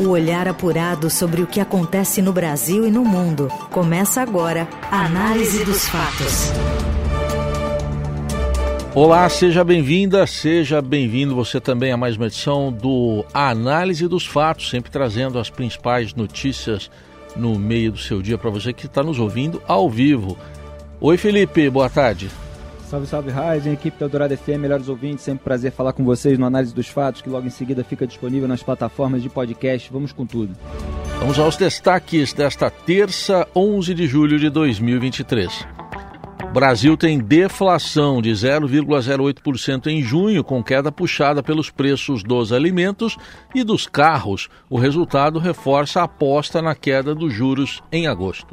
O olhar apurado sobre o que acontece no Brasil e no mundo. Começa agora a Análise dos Fatos. Olá, seja bem-vinda, seja bem-vindo você também a mais uma edição do Análise dos Fatos, sempre trazendo as principais notícias no meio do seu dia para você que está nos ouvindo ao vivo. Oi, Felipe, boa tarde. Salve, salve, Raizen, equipe da Dourada FM, melhores ouvintes, sempre prazer falar com vocês no Análise dos Fatos, que logo em seguida fica disponível nas plataformas de podcast. Vamos com tudo. Vamos aos destaques desta terça, 11 de julho de 2023. Brasil tem deflação de 0,08% em junho, com queda puxada pelos preços dos alimentos e dos carros. O resultado reforça a aposta na queda dos juros em agosto.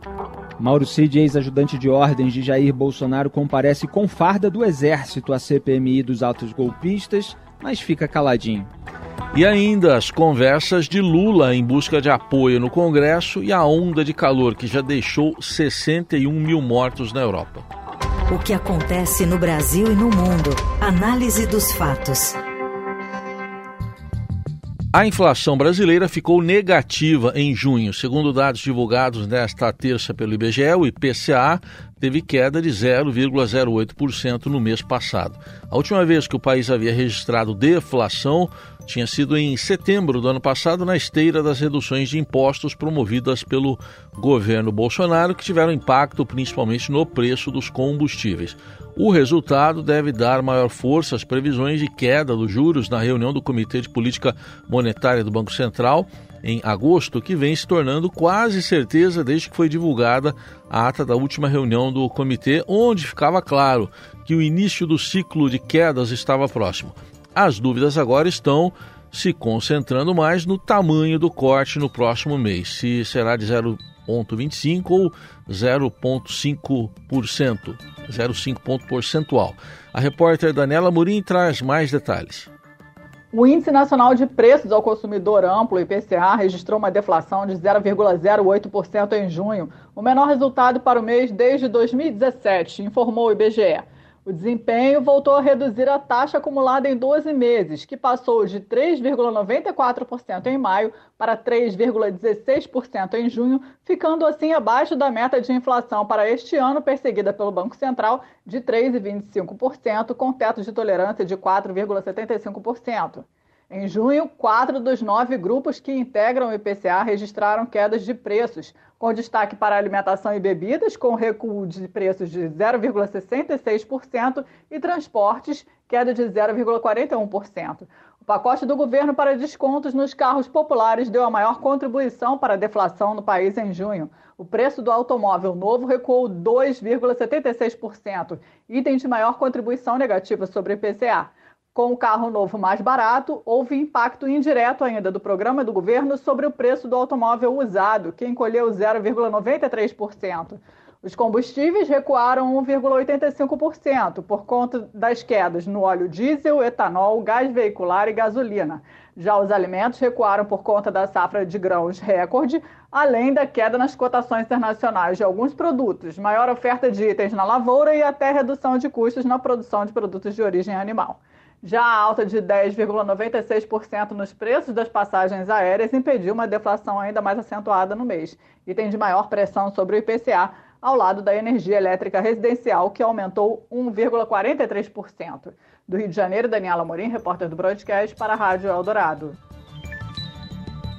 Mauro Cid, ex-ajudante de ordens de Jair Bolsonaro, comparece com farda do Exército à CPMI dos altos golpistas, mas fica caladinho. E ainda as conversas de Lula em busca de apoio no Congresso e a onda de calor que já deixou 61 mil mortos na Europa. O que acontece no Brasil e no mundo. Análise dos fatos. A inflação brasileira ficou negativa em junho. Segundo dados divulgados nesta terça pelo IBGE, o IPCA teve queda de 0,08% no mês passado. A última vez que o país havia registrado deflação tinha sido em setembro do ano passado, na esteira das reduções de impostos promovidas pelo governo Bolsonaro, que tiveram impacto principalmente no preço dos combustíveis. O resultado deve dar maior força às previsões de queda dos juros na reunião do Comitê de Política Monetária do Banco Central em agosto, que vem se tornando quase certeza desde que foi divulgada a ata da última reunião do comitê, onde ficava claro que o início do ciclo de quedas estava próximo. As dúvidas agora estão se concentrando mais no tamanho do corte no próximo mês, se será de 0,25 ou 0,5%, 0,5 ponto percentual. A repórter Daniela Murim traz mais detalhes. O Índice Nacional de Preços ao Consumidor Amplo, IPCA, registrou uma deflação de 0,08% em junho, o menor resultado para o mês desde 2017, informou o IBGE. O desempenho voltou a reduzir a taxa acumulada em 12 meses, que passou de 3,94% em maio para 3,16% em junho, ficando assim abaixo da meta de inflação para este ano, perseguida pelo Banco Central, de 3,25%, com teto de tolerância de 4,75%. Em junho, quatro dos nove grupos que integram o IPCA registraram quedas de preços, com destaque para alimentação e bebidas, com recuo de preços de 0,66%, e transportes, queda de 0,41%. O pacote do governo para descontos nos carros populares deu a maior contribuição para a deflação no país em junho. O preço do automóvel novo recuou 2,76%, item de maior contribuição negativa sobre o IPCA. Com o carro novo mais barato, houve impacto indireto ainda do programa do governo sobre o preço do automóvel usado, que encolheu 0,93%. Os combustíveis recuaram 1,85% por conta das quedas no óleo diesel, etanol, gás veicular e gasolina. Já os alimentos recuaram por conta da safra de grãos recorde, além da queda nas cotações internacionais de alguns produtos, maior oferta de itens na lavoura e até redução de custos na produção de produtos de origem animal. Já a alta de 10,96% nos preços das passagens aéreas impediu uma deflação ainda mais acentuada no mês e tem de maior pressão sobre o IPCA, ao lado da energia elétrica residencial, que aumentou 1,43%. Do Rio de Janeiro, Daniela Morim, repórter do Broadcast, para a Rádio Eldorado.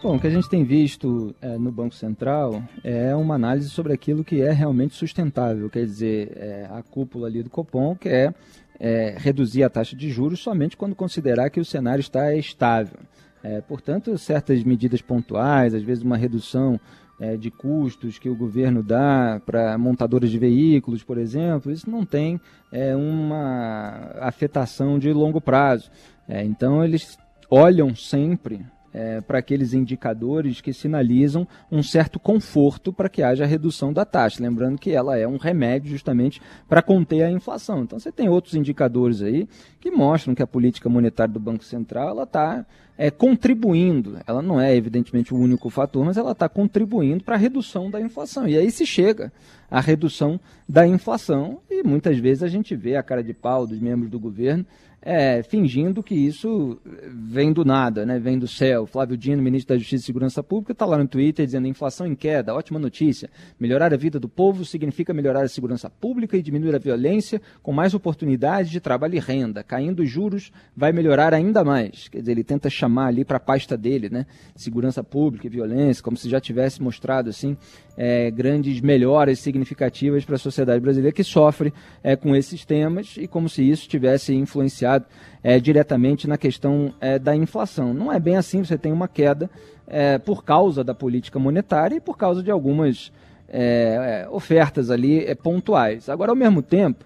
Bom, o que a gente tem visto é, no Banco Central é uma análise sobre aquilo que é realmente sustentável, quer dizer, é, a cúpula ali do Copom, que é é, reduzir a taxa de juros somente quando considerar que o cenário está estável. É, portanto, certas medidas pontuais, às vezes uma redução é, de custos que o governo dá para montadoras de veículos, por exemplo, isso não tem é, uma afetação de longo prazo. É, então, eles olham sempre é, para aqueles indicadores que sinalizam um certo conforto para que haja redução da taxa. Lembrando que ela é um remédio justamente para conter a inflação. Então você tem outros indicadores aí que mostram que a política monetária do Banco Central está é, contribuindo. Ela não é evidentemente o único fator, mas ela está contribuindo para a redução da inflação. E aí se chega à redução da inflação e muitas vezes a gente vê a cara de pau dos membros do governo é, fingindo que isso vem do nada, né? vem do céu. Flávio Dino, ministro da Justiça e Segurança Pública, está lá no Twitter dizendo inflação em queda, ótima notícia. Melhorar a vida do povo significa melhorar a segurança pública e diminuir a violência, com mais oportunidades de trabalho e renda. Caindo os juros, vai melhorar ainda mais. Quer dizer, ele tenta chamar ali para a pasta dele, né? Segurança pública e violência, como se já tivesse mostrado assim é, grandes melhoras significativas para a sociedade brasileira que sofre é, com esses temas e como se isso tivesse influenciado é, diretamente na questão é, da inflação. Não é bem assim, você tem uma queda é, por causa da política monetária e por causa de algumas é, ofertas ali pontuais. Agora, ao mesmo tempo,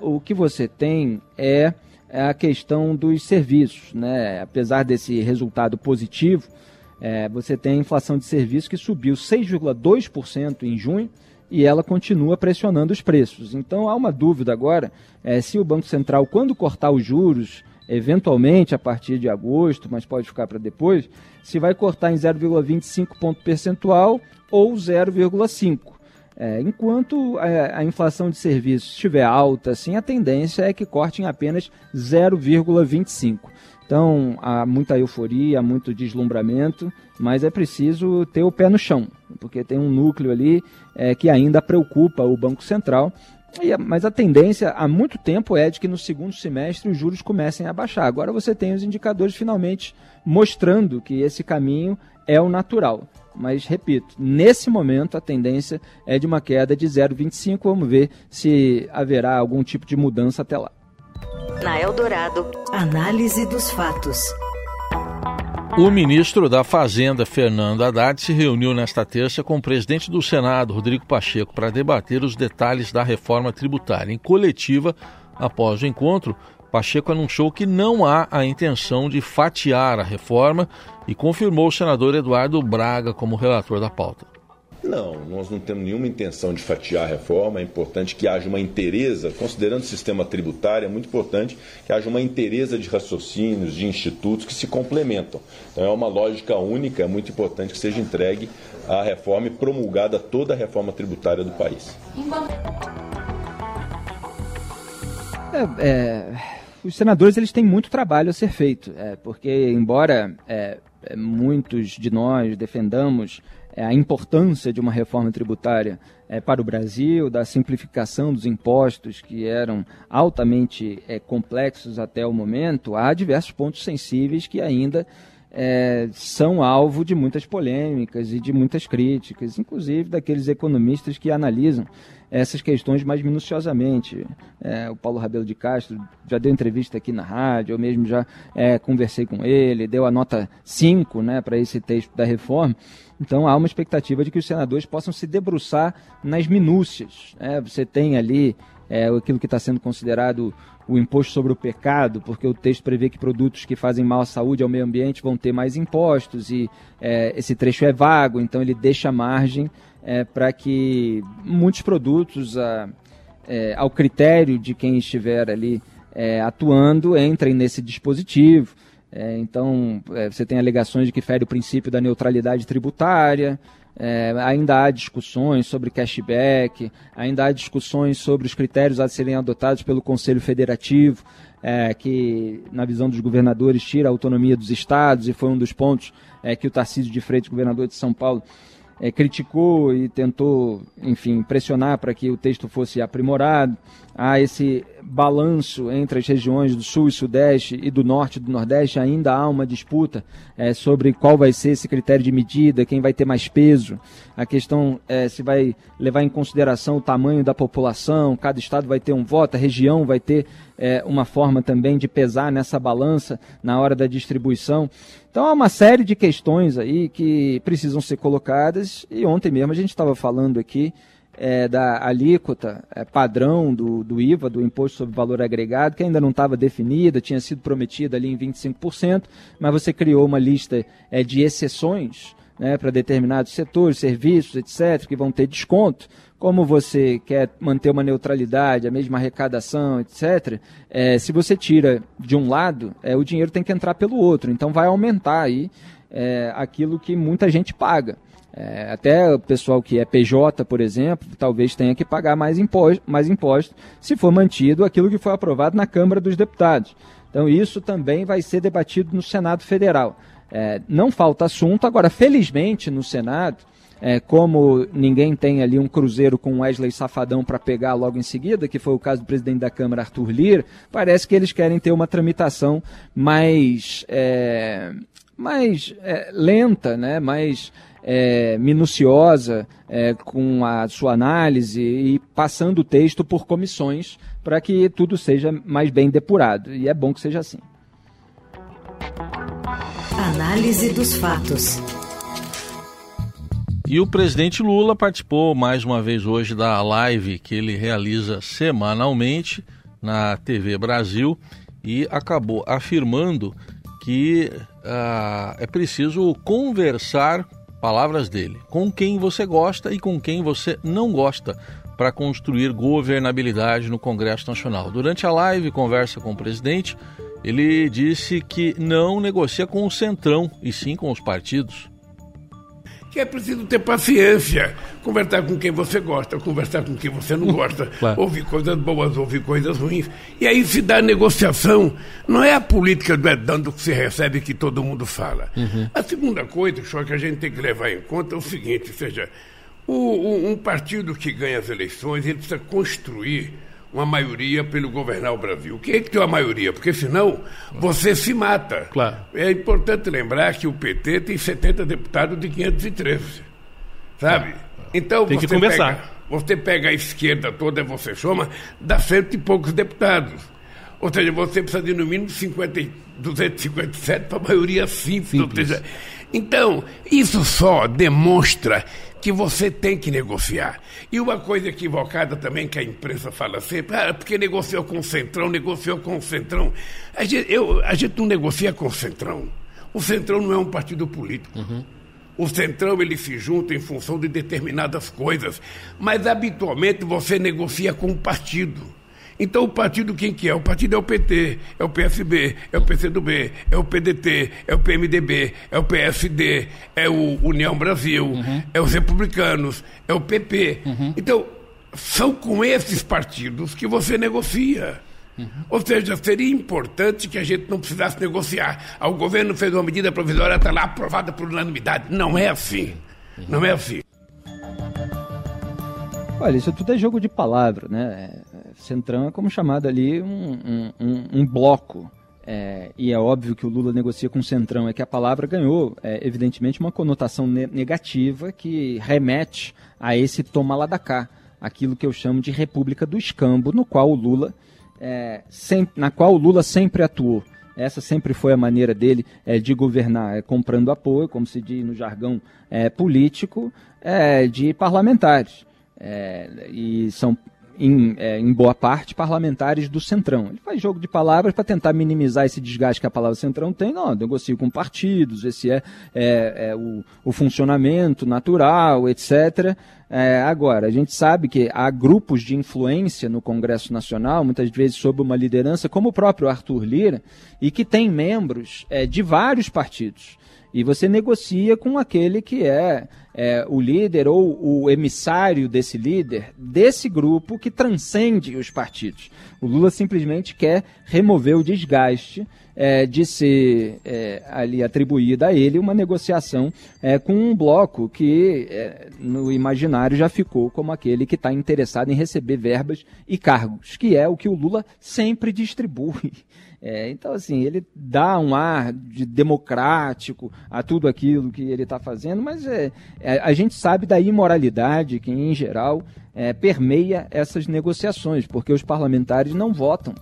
o que você tem é a questão dos serviços. Né? Apesar desse resultado positivo, é, você tem a inflação de serviços que subiu 6,2% em junho e ela continua pressionando os preços. Então há uma dúvida agora é, se o Banco Central, quando cortar os juros, eventualmente a partir de agosto, mas pode ficar para depois, se vai cortar em 0,25 ponto percentual ou 0,5. É, enquanto a, a, inflação de serviços estiver alta, assim, a tendência é que corte em apenas 0,25. Então, há muita euforia, muito deslumbramento, mas é preciso ter o pé no chão, porque tem um núcleo ali é, que ainda preocupa o Banco Central. Mas a tendência há muito tempo é de que no segundo semestre os juros comecem a baixar. Agora você tem os indicadores finalmente mostrando que esse caminho é o natural. Mas, repito, nesse momento a tendência é de uma queda de 0,25. Vamos ver se haverá algum tipo de mudança até lá. Na Eldorado, análise dos fatos. O ministro da Fazenda, Fernando Haddad, se reuniu nesta terça com o presidente do Senado, Rodrigo Pacheco, para debater os detalhes da reforma tributária. Em coletiva, após o encontro, Pacheco anunciou que não há a intenção de fatiar a reforma e confirmou o senador Eduardo Braga como relator da pauta. Não, nós não temos nenhuma intenção de fatiar a reforma. É importante que haja uma inteireza, considerando o sistema tributário, é muito importante que haja uma inteireza de raciocínios, de institutos que se complementam. Então é uma lógica única, é muito importante que seja entregue a reforma e promulgada toda a reforma tributária do país. É, é, os senadores eles têm muito trabalho a ser feito, é, porque embora é, é, muitos de nós defendamos é, a importância de uma reforma tributária é, para o Brasil, da simplificação dos impostos que eram altamente é, complexos até o momento, há diversos pontos sensíveis que ainda é, são alvo de muitas polêmicas e de muitas críticas, inclusive daqueles economistas que analisam essas questões mais minuciosamente. É, o Paulo Rabelo de Castro já deu entrevista aqui na rádio, eu mesmo já é, conversei com ele, deu a nota 5 né, para esse texto da reforma. Então há uma expectativa de que os senadores possam se debruçar nas minúcias. Né? Você tem ali é, aquilo que está sendo considerado o imposto sobre o pecado, porque o texto prevê que produtos que fazem mal à saúde e ao meio ambiente vão ter mais impostos, e é, esse trecho é vago, então ele deixa margem é, para que muitos produtos, a, é, ao critério de quem estiver ali é, atuando, entrem nesse dispositivo. É, então, é, você tem alegações de que fere o princípio da neutralidade tributária, é, ainda há discussões sobre cashback, ainda há discussões sobre os critérios a serem adotados pelo Conselho Federativo, é, que, na visão dos governadores, tira a autonomia dos estados, e foi um dos pontos é, que o Tarcísio de Freitas, governador de São Paulo, é, criticou e tentou, enfim, pressionar para que o texto fosse aprimorado. Há esse balanço entre as regiões do Sul e Sudeste e do Norte e do Nordeste. Ainda há uma disputa é, sobre qual vai ser esse critério de medida, quem vai ter mais peso. A questão é se vai levar em consideração o tamanho da população, cada estado vai ter um voto, a região vai ter é, uma forma também de pesar nessa balança na hora da distribuição. Então há uma série de questões aí que precisam ser colocadas e ontem mesmo a gente estava falando aqui é, da alíquota é, padrão do, do IVA, do Imposto sobre Valor Agregado, que ainda não estava definida, tinha sido prometida ali em 25%, mas você criou uma lista é, de exceções né, para determinados setores, serviços, etc., que vão ter desconto como você quer manter uma neutralidade, a mesma arrecadação, etc., é, se você tira de um lado, é, o dinheiro tem que entrar pelo outro. Então vai aumentar aí é, aquilo que muita gente paga. É, até o pessoal que é PJ, por exemplo, talvez tenha que pagar mais imposto, mais imposto se for mantido aquilo que foi aprovado na Câmara dos Deputados. Então, isso também vai ser debatido no Senado Federal. É, não falta assunto, agora, felizmente, no Senado, é, como ninguém tem ali um cruzeiro com Wesley Safadão para pegar logo em seguida, que foi o caso do presidente da Câmara, Arthur Lira, parece que eles querem ter uma tramitação mais, é, mais é, lenta, né? mais é, minuciosa é, com a sua análise e passando o texto por comissões para que tudo seja mais bem depurado. E é bom que seja assim. Análise dos fatos. E o presidente Lula participou mais uma vez hoje da live que ele realiza semanalmente na TV Brasil e acabou afirmando que uh, é preciso conversar palavras dele, com quem você gosta e com quem você não gosta, para construir governabilidade no Congresso Nacional. Durante a live, conversa com o presidente, ele disse que não negocia com o Centrão, e sim com os partidos que é preciso ter paciência, conversar com quem você gosta, conversar com quem você não gosta, claro. ouvir coisas boas, ouvir coisas ruins. E aí se dá negociação. Não é a política do é dando que se recebe que todo mundo fala. Uhum. A segunda coisa, só que a gente tem que levar em conta é o seguinte, ou seja, o, o, um partido que ganha as eleições, ele precisa construir uma maioria pelo governar o Brasil. Quem é que tem uma maioria? Porque senão você se mata. Claro. É importante lembrar que o PT tem 70 deputados de 513. Sabe? É. Então tem que conversar. Pega, você pega a esquerda toda, você chama, dá cento e poucos deputados. Ou seja, você precisa de no mínimo 50, 257 para a maioria simples. simples. Seja, então, isso só demonstra que você tem que negociar. E uma coisa equivocada também que a imprensa fala sempre, ah, porque negociou com o Centrão, negociou com o Centrão. A gente, eu, a gente não negocia com o Centrão. O Centrão não é um partido político. Uhum. O Centrão ele se junta em função de determinadas coisas, mas habitualmente você negocia com o partido. Então o partido quem que é? O partido é o PT, é o PSB, é o PCdoB, é o PDT, é o PMDB, é o PSD, é o União Brasil, uhum. é os republicanos, é o PP. Uhum. Então, são com esses partidos que você negocia. Uhum. Ou seja, seria importante que a gente não precisasse negociar. Ah, o governo fez uma medida provisória, está lá aprovada por unanimidade. Não é assim. Não é assim. Olha, isso tudo é jogo de palavra, né? Centrão é como chamado ali um, um, um bloco. É, e é óbvio que o Lula negocia com o Centrão, é que a palavra ganhou, é, evidentemente, uma conotação ne negativa que remete a esse toma lá da cá, aquilo que eu chamo de República do Escambo, no qual o Lula, é, sempre, na qual o Lula sempre atuou. Essa sempre foi a maneira dele é, de governar, é, comprando apoio, como se diz no jargão é, político, é, de parlamentares. É, e são em, é, em, boa parte, parlamentares do Centrão. Ele faz jogo de palavras para tentar minimizar esse desgaste que a palavra Centrão tem. Não, negocia com partidos, esse é, é, é o, o, funcionamento natural, etc. É, agora, a gente sabe que há grupos de influência no Congresso Nacional, muitas vezes sob uma liderança como o próprio Arthur Lira, e que tem membros é, de vários partidos. E você negocia com aquele que é, é, o líder ou o emissário desse líder, desse grupo que transcende os partidos. O Lula simplesmente quer remover o desgaste é, de ser é, ali atribuída a ele uma negociação é, com um bloco que é, no imaginário já ficou como aquele que está interessado em receber verbas e cargos, que é o que o Lula sempre distribui. É, então, assim, ele dá um ar de democrático a tudo aquilo que ele está fazendo, mas é, a gente sabe da imoralidade que, em geral, é, permeia essas negociações, porque os parlamentares não votam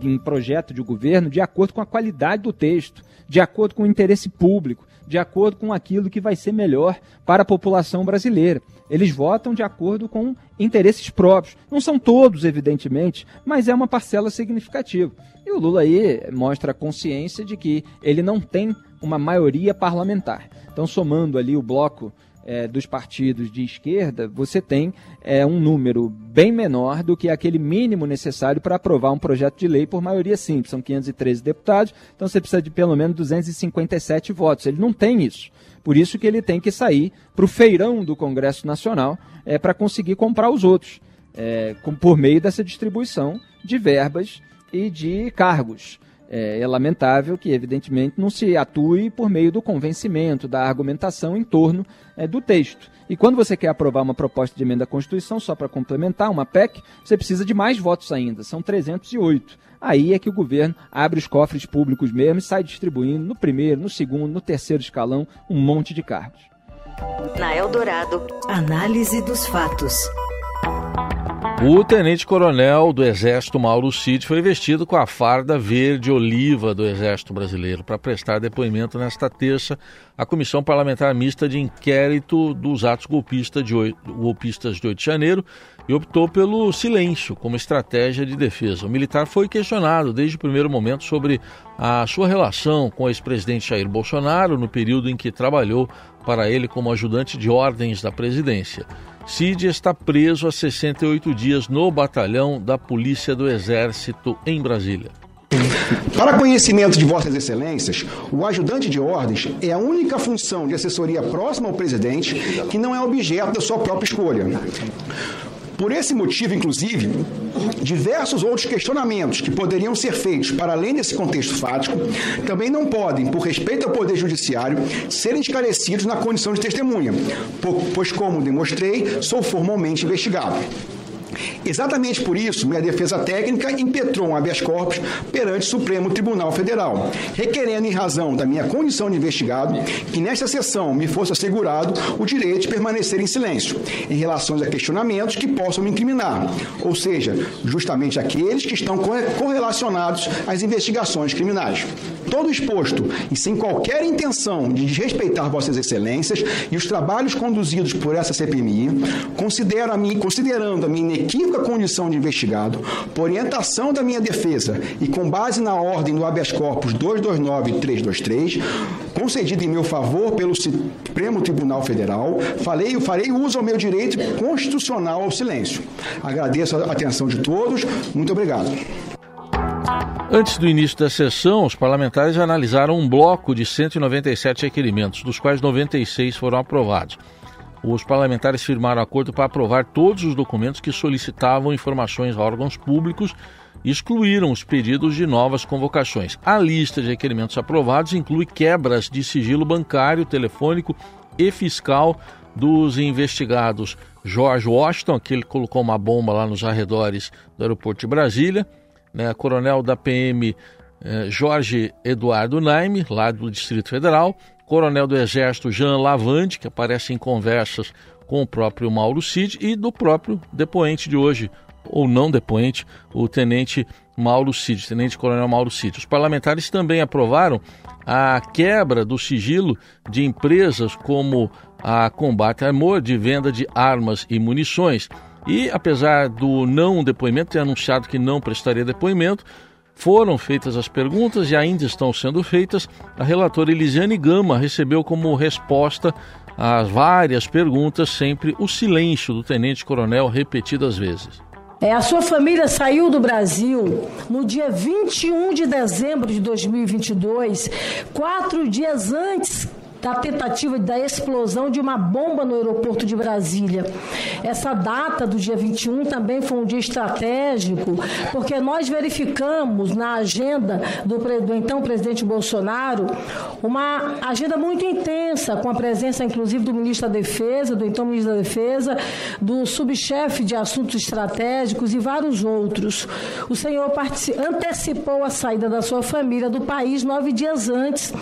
em projeto de governo de acordo com a qualidade do texto, de acordo com o interesse público, de acordo com aquilo que vai ser melhor para a população brasileira. Eles votam de acordo com interesses próprios. Não são todos, evidentemente, mas é uma parcela significativa. E o Lula aí mostra a consciência de que ele não tem uma maioria parlamentar. Então, somando ali o bloco é, dos partidos de esquerda, você tem é, um número bem menor do que aquele mínimo necessário para aprovar um projeto de lei por maioria simples. São 513 deputados, então você precisa de pelo menos 257 votos. Ele não tem isso. Por isso que ele tem que sair para o feirão do Congresso Nacional é, para conseguir comprar os outros, é, com, por meio dessa distribuição de verbas e de cargos. É, é, lamentável que, evidentemente, não se atue por meio do convencimento, da argumentação em torno é, do texto. E quando você quer aprovar uma proposta de emenda à Constituição, só para complementar, uma PEC, você precisa de mais votos ainda, são 308. Aí é que o governo abre os cofres públicos mesmo e sai distribuindo no primeiro, no segundo, no terceiro escalão um monte de cargos. Na Eldorado, análise dos fatos. O tenente-coronel do Exército Mauro Cid foi vestido com a farda verde-oliva do Exército Brasileiro para prestar depoimento nesta terça à Comissão Parlamentar Mista de Inquérito dos Atos golpistas de 8, golpistas de 8 de janeiro e optou pelo silêncio como estratégia de defesa. O militar foi questionado desde o primeiro momento sobre a sua relação com o ex-presidente Jair Bolsonaro no período em que trabalhou para ele como ajudante de ordens da presidência. Cid está preso há 68 dias no batalhão da Polícia do Exército em Brasília. Para conhecimento de Vossas Excelências, o ajudante de ordens é a única função de assessoria próxima ao presidente que não é objeto da sua própria escolha. Por esse motivo, inclusive, diversos outros questionamentos que poderiam ser feitos para além desse contexto fático também não podem, por respeito ao Poder Judiciário, serem esclarecidos na condição de testemunha, pois, como demonstrei, sou formalmente investigado. Exatamente por isso, minha defesa técnica impetrou um habeas corpus perante o Supremo Tribunal Federal, requerendo, em razão da minha condição de investigado, que nesta sessão me fosse assegurado o direito de permanecer em silêncio em relação a questionamentos que possam me incriminar, ou seja, justamente aqueles que estão correlacionados às investigações criminais. Todo exposto e sem qualquer intenção de desrespeitar Vossas Excelências e os trabalhos conduzidos por essa CPMI, considero a mim, considerando a minha inequívoca condição de investigado, por orientação da minha defesa e com base na ordem do habeas corpus 229 e 323, concedida em meu favor pelo Supremo Tribunal Federal, falei, farei uso ao meu direito constitucional ao silêncio. Agradeço a atenção de todos. Muito obrigado. Antes do início da sessão, os parlamentares analisaram um bloco de 197 requerimentos, dos quais 96 foram aprovados os parlamentares firmaram acordo para aprovar todos os documentos que solicitavam informações a órgãos públicos e excluíram os pedidos de novas convocações. A lista de requerimentos aprovados inclui quebras de sigilo bancário, telefônico e fiscal dos investigados George Washington, que colocou uma bomba lá nos arredores do aeroporto de Brasília, né, coronel da PM eh, Jorge Eduardo Naime, lá do Distrito Federal, coronel do Exército Jean Lavande, que aparece em conversas com o próprio Mauro Cid, e do próprio depoente de hoje, ou não depoente, o tenente Mauro Cid, tenente coronel Mauro Cid. Os parlamentares também aprovaram a quebra do sigilo de empresas como a Combate Amor, de venda de armas e munições. E apesar do não depoimento, ter anunciado que não prestaria depoimento, foram feitas as perguntas e ainda estão sendo feitas. A relatora Elisiane Gama recebeu como resposta às várias perguntas sempre o silêncio do tenente-coronel repetidas vezes. É, a sua família saiu do Brasil no dia 21 de dezembro de 2022, quatro dias antes da tentativa da explosão de uma bomba no aeroporto de Brasília. Essa data do dia 21 também foi um dia estratégico, porque nós verificamos na agenda do, do então presidente Bolsonaro uma agenda muito intensa, com a presença inclusive do ministro da Defesa, do então ministro da Defesa, do subchefe de assuntos estratégicos e vários outros. O senhor antecipou a saída da sua família do país nove dias antes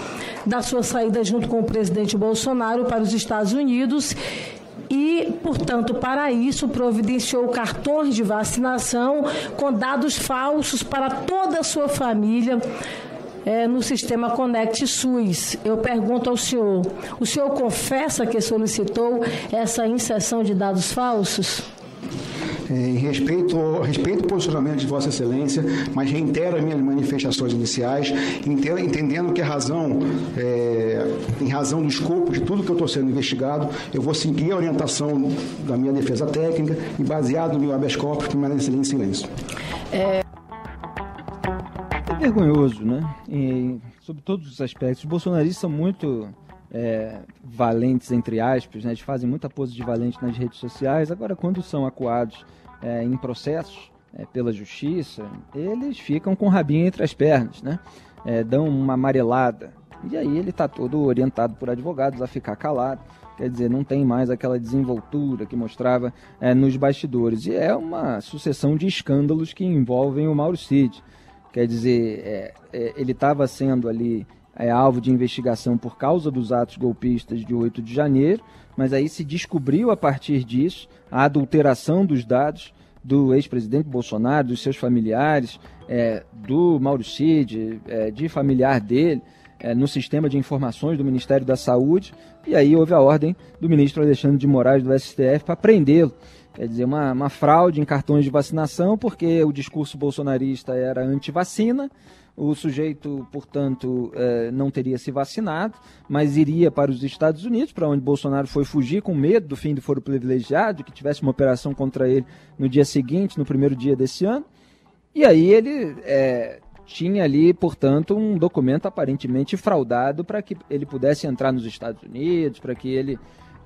da sua saída junto com o presidente Bolsonaro para os Estados Unidos e, portanto, para isso providenciou cartões de vacinação com dados falsos para toda a sua família. É, no sistema Conect SUS. Eu pergunto ao senhor: o senhor confessa que solicitou essa inserção de dados falsos? É, respeito, respeito o posicionamento de Vossa Excelência, mas reitero as minhas manifestações iniciais, entendendo que a razão, é, em razão do escopo de tudo que eu estou sendo investigado, eu vou seguir a orientação da minha defesa técnica e, baseado no meu habeas corpus, permanecerei em silêncio. É... é vergonhoso, né? E, sobre todos os aspectos. Os bolsonaristas são muito é, valentes, entre aspas, né? eles fazem muita pose de valente nas redes sociais. Agora, quando são acuados é, em processos é, pela justiça, eles ficam com o rabinho entre as pernas, né? É, dão uma amarelada. E aí ele está todo orientado por advogados a ficar calado. Quer dizer, não tem mais aquela desenvoltura que mostrava é, nos bastidores. E é uma sucessão de escândalos que envolvem o Mauro Cid. Quer dizer, é, ele estava sendo ali é, alvo de investigação por causa dos atos golpistas de 8 de janeiro, mas aí se descobriu a partir disso a adulteração dos dados do ex-presidente Bolsonaro, dos seus familiares, é, do Mauro Cid, é, de familiar dele, é, no sistema de informações do Ministério da Saúde, e aí houve a ordem do ministro Alexandre de Moraes do STF para prendê-lo. Quer dizer, uma, uma fraude em cartões de vacinação, porque o discurso bolsonarista era anti-vacina, o sujeito, portanto, eh, não teria se vacinado, mas iria para os Estados Unidos, para onde Bolsonaro foi fugir com medo do fim do foro privilegiado, que tivesse uma operação contra ele no dia seguinte, no primeiro dia desse ano. E aí ele é, tinha ali, portanto, um documento aparentemente fraudado para que ele pudesse entrar nos Estados Unidos, para que ele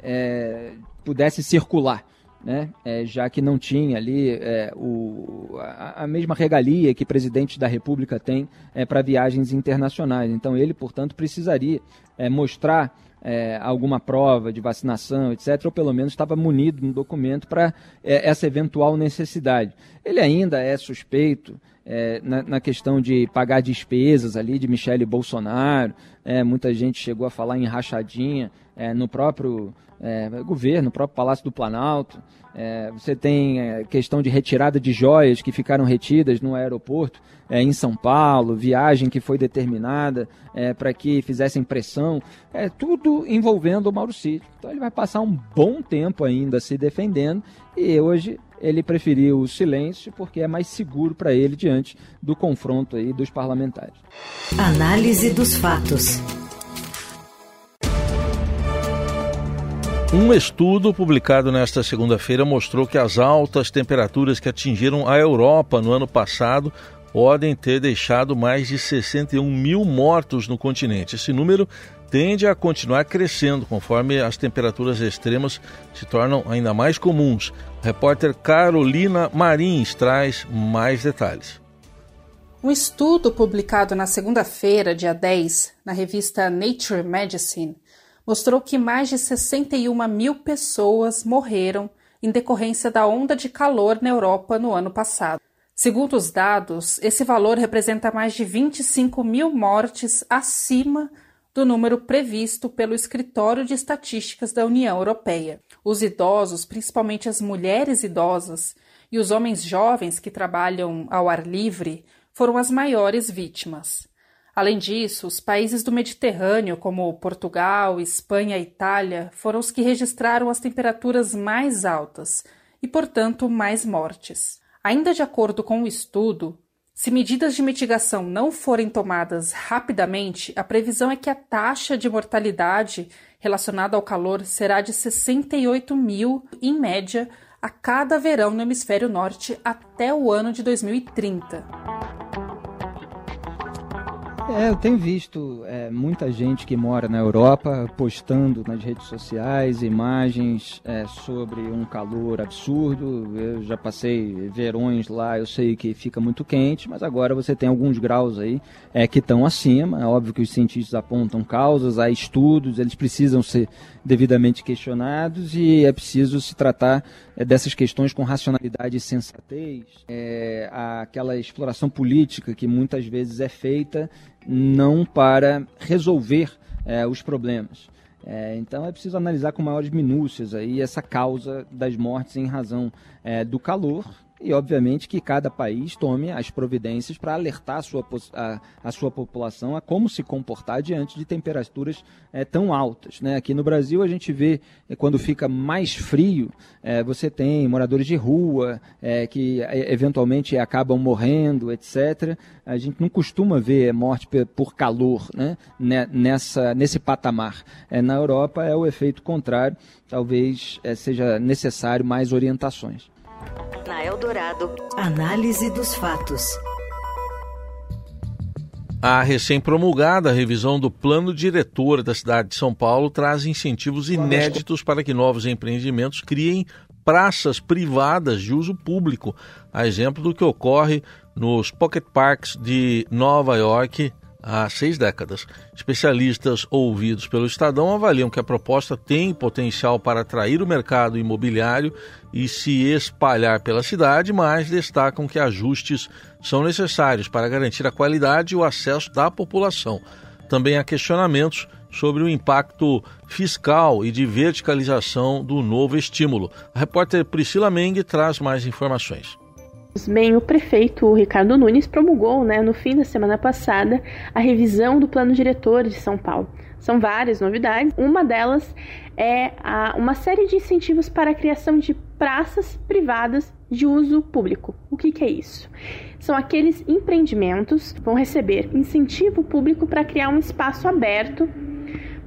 é, pudesse circular né? É, já que não tinha ali é, o, a, a, mesma regalia que presidente da República tem é, para viagens internacionais. Então ele, portanto, precisaria é, mostrar é, alguma prova de vacinação, etc., ou pelo menos estava munido no documento para é, essa eventual necessidade. Ele ainda é suspeito na, na, questão de pagar despesas ali de Michele Bolsonaro. Muita gente chegou a falar em rachadinha é, no próprio é, governo, no próprio Palácio do Planalto. É, você tem é, questão de retirada de joias que ficaram retidas no aeroporto é, em São Paulo, viagem que foi determinada é, para que fizessem pressão. É tudo envolvendo o Mauro Cid. Então ele vai passar um bom tempo ainda se defendendo e hoje ele preferiu o silêncio porque é mais seguro para ele diante do confronto aí dos parlamentares. Análise dos fatos. Um estudo publicado nesta segunda-feira mostrou que as altas temperaturas que atingiram a Europa no ano passado podem ter deixado mais de 61 mil mortos no continente. Esse número tende a continuar crescendo conforme as temperaturas extremas se tornam ainda mais comuns. A repórter Carolina Marins traz mais detalhes. Um estudo publicado na segunda-feira, dia 10, na revista Nature Medicine, mostrou que mais de 61 mil pessoas morreram em decorrência da onda de calor na Europa no ano passado. Segundo os dados, esse valor representa mais de 25 mil mortes acima do número previsto pelo Escritório de Estatísticas da União Europeia. Os idosos, principalmente as mulheres idosas e os homens jovens que trabalham ao ar livre, foram as maiores vítimas. Além disso, os países do Mediterrâneo, como Portugal, Espanha e Itália, foram os que registraram as temperaturas mais altas e, portanto, mais mortes. Ainda de acordo com o estudo, se medidas de mitigação não forem tomadas rapidamente, a previsão é que a taxa de mortalidade relacionada ao calor será de 68 mil, em média, a cada verão no hemisfério norte até o ano de 2030. É, eu tenho visto é, muita gente que mora na Europa postando nas redes sociais imagens é, sobre um calor absurdo. Eu já passei verões lá, eu sei que fica muito quente, mas agora você tem alguns graus aí é, que estão acima. É óbvio que os cientistas apontam causas, há estudos, eles precisam ser devidamente questionados e é preciso se tratar dessas questões com racionalidade e sensatez. É, aquela exploração política que muitas vezes é feita não para resolver é, os problemas. É, então é preciso analisar com maiores minúcias aí essa causa das mortes em razão é, do calor e, obviamente, que cada país tome as providências para alertar a sua, a, a, sua população a como se comportar diante de temperaturas é, tão altas. Né? Aqui no Brasil, a gente vê, é, quando fica mais frio, é, você tem moradores de rua é, que é, eventualmente acabam morrendo, etc. A gente não costuma ver morte por calor né? Nessa, nesse patamar. É, na Europa é o efeito contrário, talvez seja necessário mais orientações. Na Eldorado, análise dos fatos. A recém-promulgada revisão do plano diretor da cidade de São Paulo traz incentivos inéditos para que novos empreendimentos criem praças privadas de uso público, a exemplo do que ocorre nos Pocket Parks de Nova York há seis décadas. Especialistas ouvidos pelo Estadão avaliam que a proposta tem potencial para atrair o mercado imobiliário e se espalhar pela cidade, mas destacam que ajustes são necessários para garantir a qualidade e o acesso da população. Também há questionamentos sobre o impacto fiscal e de verticalização do novo estímulo. A repórter Priscila Meng traz mais informações. Bem, o prefeito Ricardo Nunes promulgou, né, no fim da semana passada, a revisão do plano diretor de São Paulo. São várias novidades. Uma delas é a, uma série de incentivos para a criação de praças privadas de uso público. O que, que é isso? São aqueles empreendimentos que vão receber incentivo público para criar um espaço aberto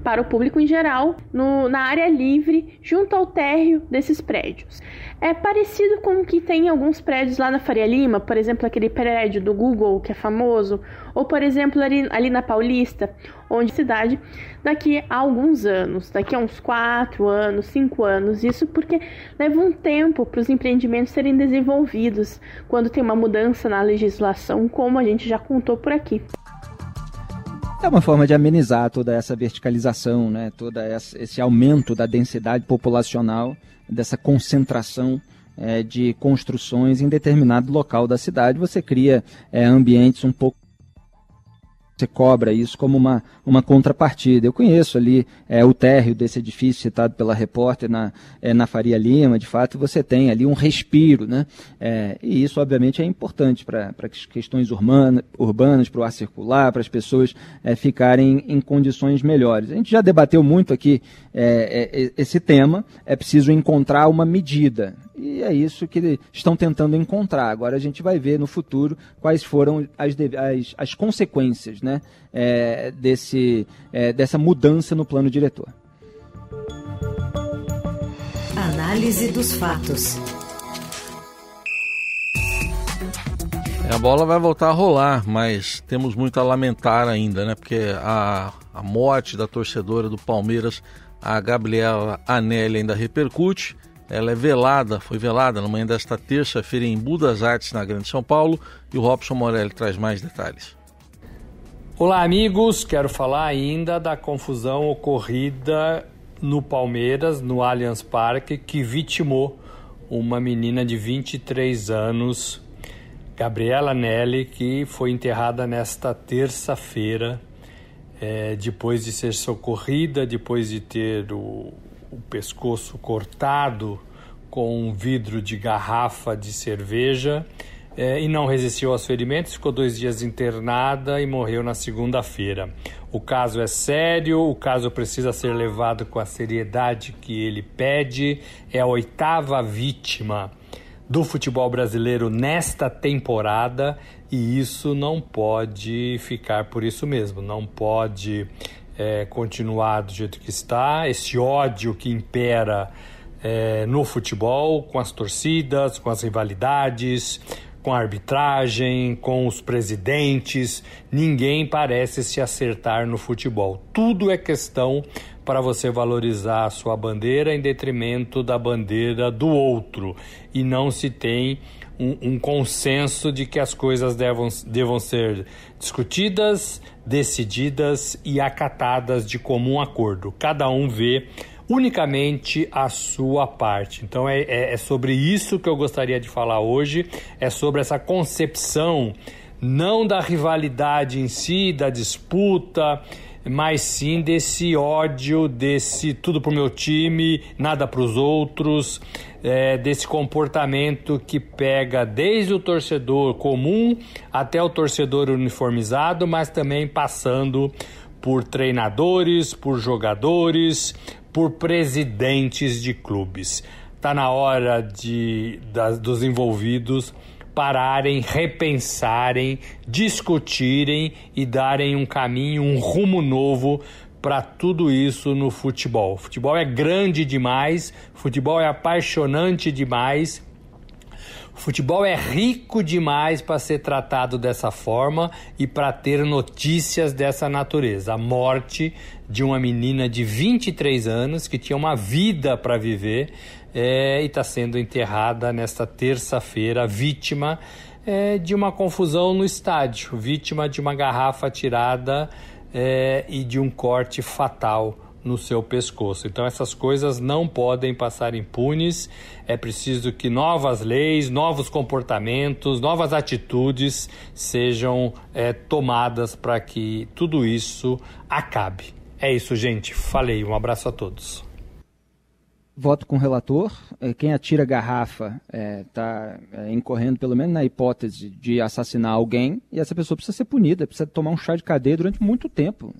para o público em geral no, na área livre junto ao térreo desses prédios. É parecido com o que tem em alguns prédios lá na Faria Lima, por exemplo, aquele prédio do Google que é famoso, ou por exemplo ali, ali na Paulista, onde cidade daqui a alguns anos, daqui a uns 4 anos, 5 anos, isso porque leva um tempo para os empreendimentos serem desenvolvidos quando tem uma mudança na legislação, como a gente já contou por aqui. É uma forma de amenizar toda essa verticalização, né? todo esse aumento da densidade populacional, dessa concentração é, de construções em determinado local da cidade. Você cria é, ambientes um pouco você cobra isso como uma, uma contrapartida. Eu conheço ali é, o térreo desse edifício citado pela repórter na, é, na Faria Lima, de fato você tem ali um respiro, né? É, e isso obviamente é importante para questões urbana, urbanas, para o ar circular, para as pessoas é, ficarem em condições melhores. A gente já debateu muito aqui é, é, esse tema, é preciso encontrar uma medida. E é isso que estão tentando encontrar. Agora a gente vai ver no futuro quais foram as, as, as consequências né, é, desse, é, dessa mudança no plano diretor. Análise dos fatos. A bola vai voltar a rolar, mas temos muito a lamentar ainda, né? Porque a, a morte da torcedora do Palmeiras, a Gabriela Anelli, ainda repercute. Ela é velada, foi velada na manhã desta terça-feira em Budas Artes, na Grande São Paulo, e o Robson Morelli traz mais detalhes. Olá, amigos. Quero falar ainda da confusão ocorrida no Palmeiras, no Allianz Parque, que vitimou uma menina de 23 anos, Gabriela Nelly, que foi enterrada nesta terça-feira, é, depois de ser socorrida, depois de ter o, o pescoço cortado com um vidro de garrafa de cerveja é, e não resistiu aos ferimentos, ficou dois dias internada e morreu na segunda-feira. O caso é sério, o caso precisa ser levado com a seriedade que ele pede. É a oitava vítima do futebol brasileiro nesta temporada e isso não pode ficar por isso mesmo, não pode é, continuar do jeito que está, esse ódio que impera é, no futebol, com as torcidas, com as rivalidades, com a arbitragem, com os presidentes, ninguém parece se acertar no futebol. Tudo é questão para você valorizar a sua bandeira em detrimento da bandeira do outro e não se tem um, um, consenso de que as coisas devam, devam ser discutidas, decididas e acatadas de comum acordo. Cada um vê unicamente a sua parte. Então é, é, é sobre isso que eu gostaria de falar hoje, é sobre essa concepção não da rivalidade em si, da disputa, mas sim desse ódio, desse tudo pro meu time, nada para os outros, é, desse comportamento que pega desde o torcedor comum até o torcedor uniformizado, mas também passando por treinadores, por jogadores, por presidentes de clubes. Está na hora de, dos envolvidos pararem, repensarem, discutirem e darem um caminho, um rumo novo para tudo isso no futebol. Futebol é grande demais, futebol é apaixonante demais. Futebol é rico demais para ser tratado dessa forma e para ter notícias dessa natureza. A morte de uma menina de 23 anos que tinha uma vida para viver é, e está sendo enterrada nesta terça-feira, vítima é, de uma confusão no estádio, vítima de uma garrafa tirada é, e de um corte fatal no seu pescoço. Então essas coisas não podem passar impunes. É preciso que novas leis, novos comportamentos, novas atitudes sejam é, tomadas para que tudo isso acabe. É isso, gente. Falei. Um abraço a todos voto com o relator. É, quem atira garrafa está é, é, incorrendo, pelo menos na hipótese de assassinar alguém, e essa pessoa precisa ser punida, precisa tomar um chá de cadeia durante muito tempo.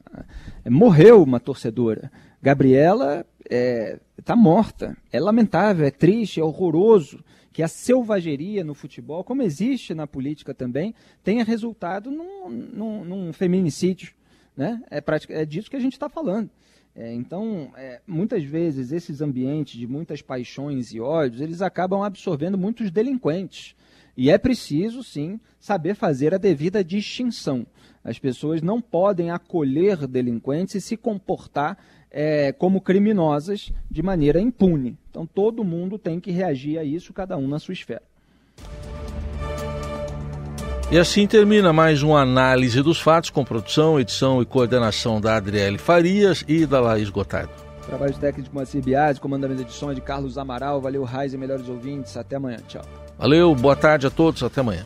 É, morreu uma torcedora. Gabriela está é, tá morta. É lamentável, é triste, é horroroso que a selvageria no futebol, como existe na política também, tenha resultado num, num, num feminicídio. Né? É, é disso que a gente está falando. É, então, é, muitas vezes, esses ambientes de muitas paixões e ódios, eles acabam absorvendo muitos delinquentes. E é preciso, sim, saber fazer a devida distinção. As pessoas não podem acolher delinquentes e se comportar é, como criminosas de maneira impune. Então, todo mundo tem que reagir a isso, cada um na sua esfera. E assim termina mais uma análise dos fatos com produção, edição e coordenação da Adriele Farias e da Laís Gotardo. Trabalhos técnicos de Moacir Biasi, comandamento de edição de Carlos Amaral. Valeu, Raiz e melhores ouvintes. Até amanhã. Tchau. Valeu, boa tarde a todos. Até amanhã.